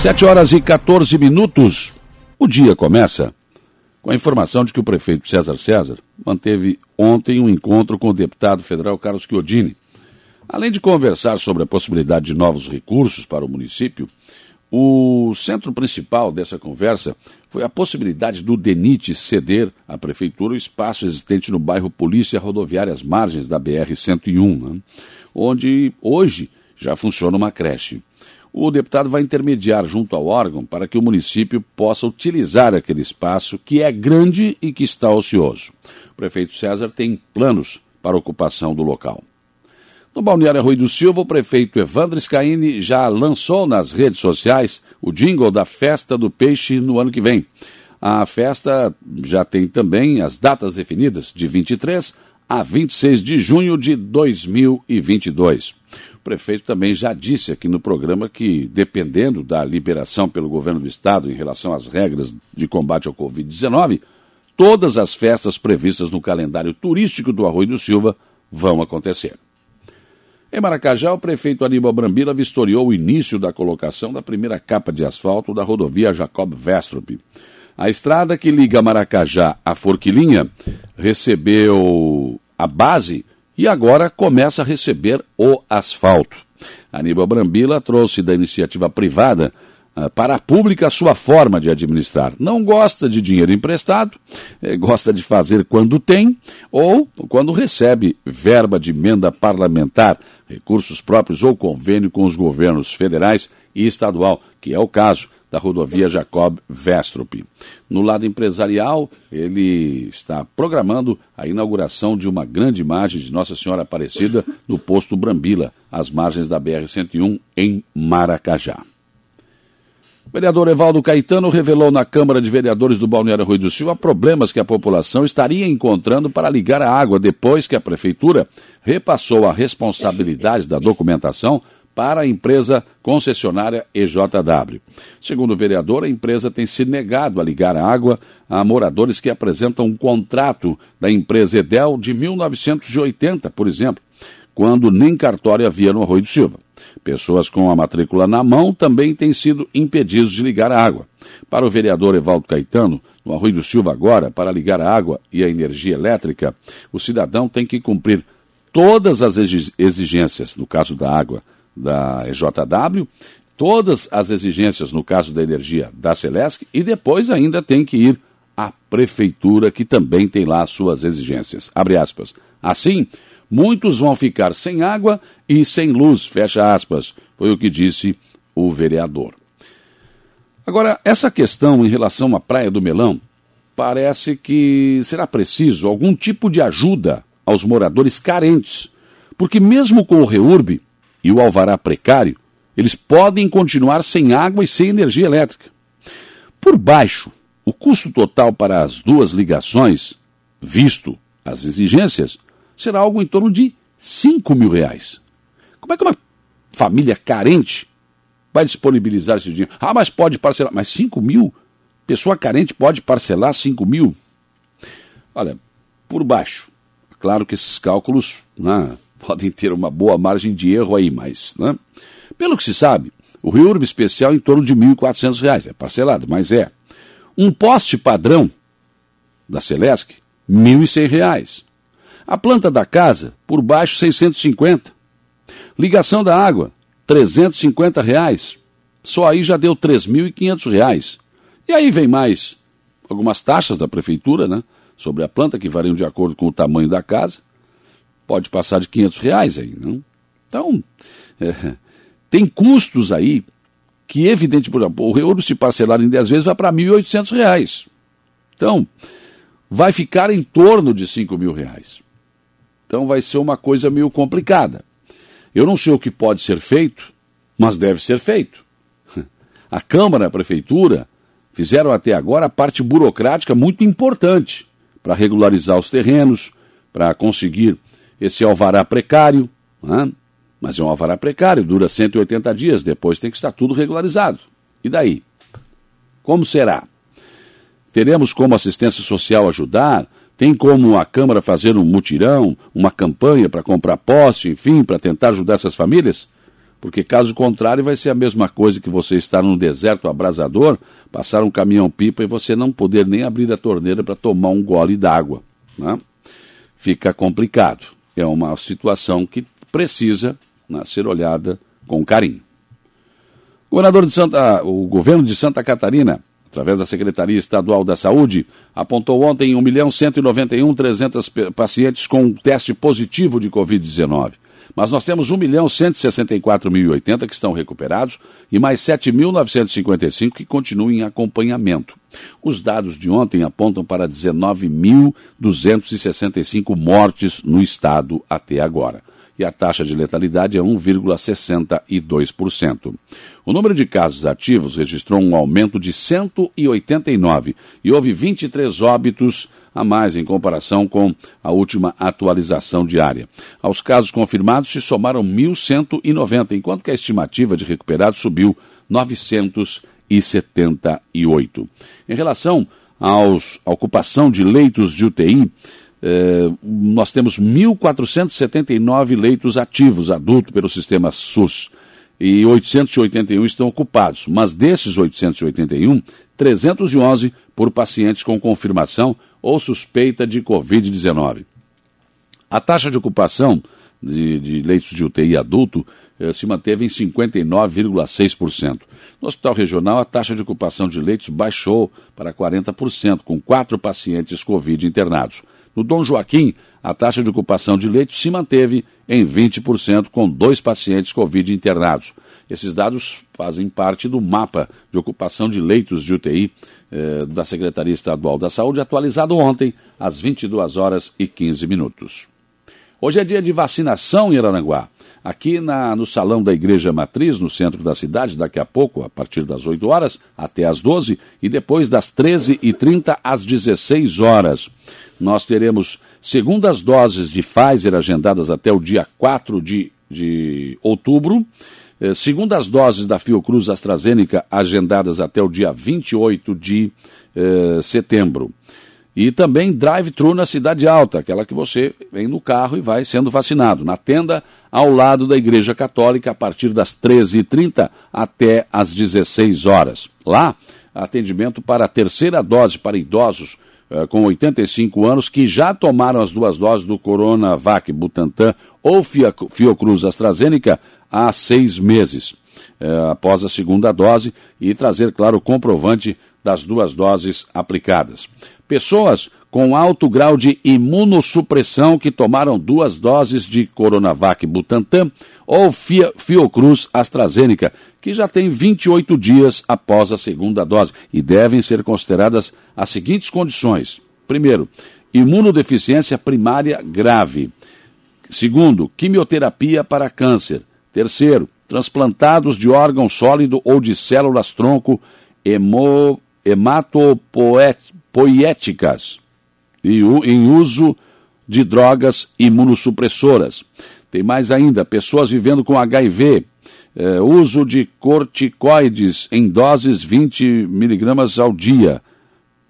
Sete horas e 14 minutos. O dia começa com a informação de que o prefeito César César manteve ontem um encontro com o deputado federal Carlos Chiodini. Além de conversar sobre a possibilidade de novos recursos para o município, o centro principal dessa conversa foi a possibilidade do DENIT ceder à prefeitura o espaço existente no bairro Polícia Rodoviária às margens da BR-101, né? onde hoje já funciona uma creche o deputado vai intermediar junto ao órgão para que o município possa utilizar aquele espaço que é grande e que está ocioso. O prefeito César tem planos para ocupação do local. No Balneário Rui do Silva, o prefeito Evandro Scaini já lançou nas redes sociais o jingle da Festa do Peixe no ano que vem. A festa já tem também as datas definidas, de 23 a 26 de junho de 2022. O prefeito também já disse aqui no programa que, dependendo da liberação pelo governo do estado em relação às regras de combate ao Covid-19, todas as festas previstas no calendário turístico do Arroio do Silva vão acontecer. Em Maracajá, o prefeito Aníbal Brambila vistoriou o início da colocação da primeira capa de asfalto da rodovia Jacob Vestrup. A estrada que liga Maracajá à Forquilinha recebeu a base e agora começa a receber o asfalto. Aníbal Brambila trouxe da iniciativa privada uh, para a pública a sua forma de administrar. Não gosta de dinheiro emprestado, eh, gosta de fazer quando tem ou quando recebe verba de emenda parlamentar, recursos próprios ou convênio com os governos federais e estadual, que é o caso da rodovia Jacob Vestrup. No lado empresarial, ele está programando a inauguração de uma grande imagem de Nossa Senhora Aparecida no posto Brambila, às margens da BR-101, em Maracajá. O vereador Evaldo Caetano revelou na Câmara de Vereadores do Balneário Rui do Silva problemas que a população estaria encontrando para ligar a água depois que a Prefeitura repassou a responsabilidade da documentação para a empresa concessionária EJW. Segundo o vereador, a empresa tem se negado a ligar a água a moradores que apresentam um contrato da empresa Edel de 1980, por exemplo, quando nem cartório havia no Arroio do Silva. Pessoas com a matrícula na mão também têm sido impedidos de ligar a água. Para o vereador Evaldo Caetano, no Arroio do Silva agora, para ligar a água e a energia elétrica, o cidadão tem que cumprir todas as exigências, no caso da água, da EJW, todas as exigências no caso da energia da Celesc e depois ainda tem que ir à prefeitura que também tem lá suas exigências. Abre aspas. Assim, muitos vão ficar sem água e sem luz, fecha aspas, foi o que disse o vereador. Agora, essa questão em relação à Praia do Melão, parece que será preciso algum tipo de ajuda aos moradores carentes, porque mesmo com o REURB, e o alvará precário, eles podem continuar sem água e sem energia elétrica. Por baixo, o custo total para as duas ligações, visto as exigências, será algo em torno de 5 mil reais. Como é que uma família carente vai disponibilizar esse dinheiro? Ah, mas pode parcelar. Mas 5 mil? Pessoa carente pode parcelar 5 mil? Olha, por baixo. Claro que esses cálculos né, podem ter uma boa margem de erro aí, mas, né? Pelo que se sabe, o RIURB especial em torno de R$ 1.400, é parcelado, mas é. Um poste padrão da Celesc, R$ 1.100. A planta da casa, por baixo, R$ 650. Ligação da água, 350 reais. Só aí já deu R$ 3.500. E aí vem mais algumas taxas da prefeitura, né? Sobre a planta, que variam de acordo com o tamanho da casa pode passar de 500 reais aí, não? Então, é, tem custos aí que, evidente, por exemplo, o reouro se parcelar em 10 vezes vai para 1.800 reais. Então, vai ficar em torno de 5 mil reais. Então, vai ser uma coisa meio complicada. Eu não sei o que pode ser feito, mas deve ser feito. A Câmara, a Prefeitura, fizeram até agora a parte burocrática muito importante para regularizar os terrenos, para conseguir esse alvará precário, né? mas é um alvará precário, dura 180 dias, depois tem que estar tudo regularizado. E daí? Como será? Teremos como assistência social ajudar? Tem como a Câmara fazer um mutirão, uma campanha para comprar poste, enfim, para tentar ajudar essas famílias? porque caso contrário vai ser a mesma coisa que você estar num deserto abrasador, passar um caminhão-pipa e você não poder nem abrir a torneira para tomar um gole d'água. Né? Fica complicado. É uma situação que precisa né, ser olhada com carinho. O governador de Santa, o governo de Santa Catarina, através da Secretaria Estadual da Saúde, apontou ontem 1.191.300 pacientes com teste positivo de Covid-19. Mas nós temos 1 milhão 164.080 que estão recuperados e mais 7.955 que continuam em acompanhamento. Os dados de ontem apontam para 19.265 mortes no estado até agora. E a taxa de letalidade é 1,62%. O número de casos ativos registrou um aumento de 189 e houve 23 óbitos a mais em comparação com a última atualização diária. Aos casos confirmados se somaram 1.190, enquanto que a estimativa de recuperados subiu 978. Em relação à ocupação de leitos de UTI, eh, nós temos 1.479 leitos ativos adultos pelo sistema SUS e 881 estão ocupados, mas desses 881, 311 por pacientes com confirmação ou suspeita de Covid-19. A taxa de ocupação de, de, leitos de UTI adulto eh, se manteve em 59,6%. No hospital regional, a taxa de ocupação de leitos baixou para 40%, com quatro pacientes Covid internados. No Dom Joaquim, a taxa de ocupação de leitos se manteve em 20%, com dois pacientes Covid internados. Esses dados fazem parte do mapa de ocupação de leitos de UTI eh, da Secretaria Estadual da Saúde, atualizado ontem, às 22 horas e 15 minutos. Hoje é dia de vacinação em Araranguá. Aqui na, no salão da Igreja Matriz, no centro da cidade, daqui a pouco, a partir das 8 horas até as 12, e depois das 13h30 às 16 horas. Nós teremos segundas doses de Pfizer agendadas até o dia 4 de, de outubro eh, segundo as doses da Fiocruz AstraZeneca agendadas até o dia 28 de eh, setembro. E também drive-thru na Cidade Alta, aquela que você vem no carro e vai sendo vacinado, na tenda ao lado da Igreja Católica, a partir das 13h30 até as 16 horas. Lá, atendimento para a terceira dose para idosos eh, com 85 anos que já tomaram as duas doses do Coronavac Butantan ou Fiocruz AstraZeneca há seis meses, eh, após a segunda dose, e trazer, claro, o comprovante das duas doses aplicadas. Pessoas com alto grau de imunossupressão que tomaram duas doses de Coronavac Butantan ou Fiocruz AstraZeneca, que já tem 28 dias após a segunda dose e devem ser consideradas as seguintes condições. Primeiro, imunodeficiência primária grave. Segundo, quimioterapia para câncer. Terceiro, transplantados de órgão sólido ou de células tronco hemo, hematopoéticas e em uso de drogas imunossupressoras. Tem mais ainda, pessoas vivendo com HIV, eh, uso de corticoides em doses 20 miligramas ao dia,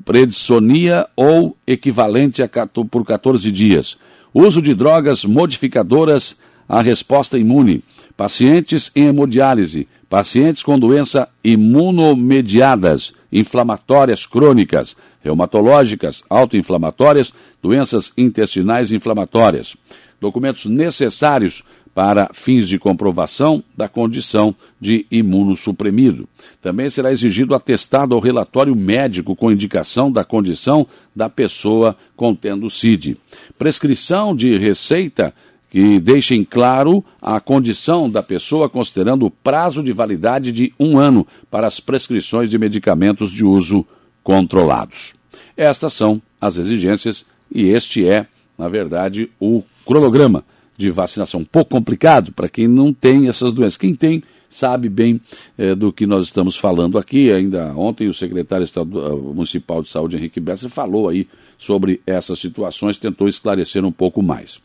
predsonia ou equivalente a por 14 dias, uso de drogas modificadoras à resposta imune, pacientes em hemodiálise, pacientes com doença imunomediadas, inflamatórias crônicas, reumatológicas, autoinflamatórias, doenças intestinais inflamatórias. Documentos necessários para fins de comprovação da condição de imunossuprimido. Também será exigido atestado ao relatório médico com indicação da condição da pessoa contendo CID. Prescrição de receita que deixem claro a condição da pessoa, considerando o prazo de validade de um ano para as prescrições de medicamentos de uso controlados. Estas são as exigências e este é, na verdade, o cronograma de vacinação. Um pouco complicado para quem não tem essas doenças. Quem tem sabe bem eh, do que nós estamos falando aqui. Ainda ontem o secretário estadual, municipal de saúde, Henrique Bessa, falou aí sobre essas situações, tentou esclarecer um pouco mais.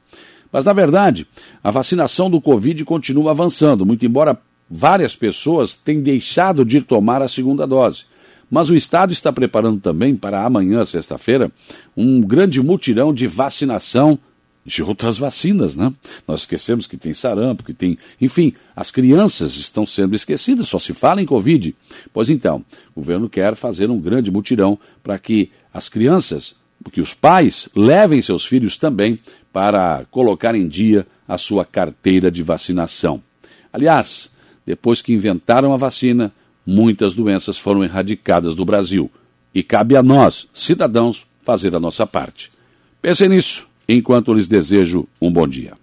Mas, na verdade, a vacinação do Covid continua avançando, muito embora várias pessoas tenham deixado de tomar a segunda dose. Mas o Estado está preparando também para amanhã, sexta-feira, um grande mutirão de vacinação de outras vacinas, né? Nós esquecemos que tem sarampo, que tem. Enfim, as crianças estão sendo esquecidas, só se fala em Covid. Pois então, o governo quer fazer um grande mutirão para que as crianças, que os pais levem seus filhos também para colocar em dia a sua carteira de vacinação. Aliás, depois que inventaram a vacina, muitas doenças foram erradicadas do Brasil. E cabe a nós, cidadãos, fazer a nossa parte. Pensem nisso enquanto lhes desejo um bom dia.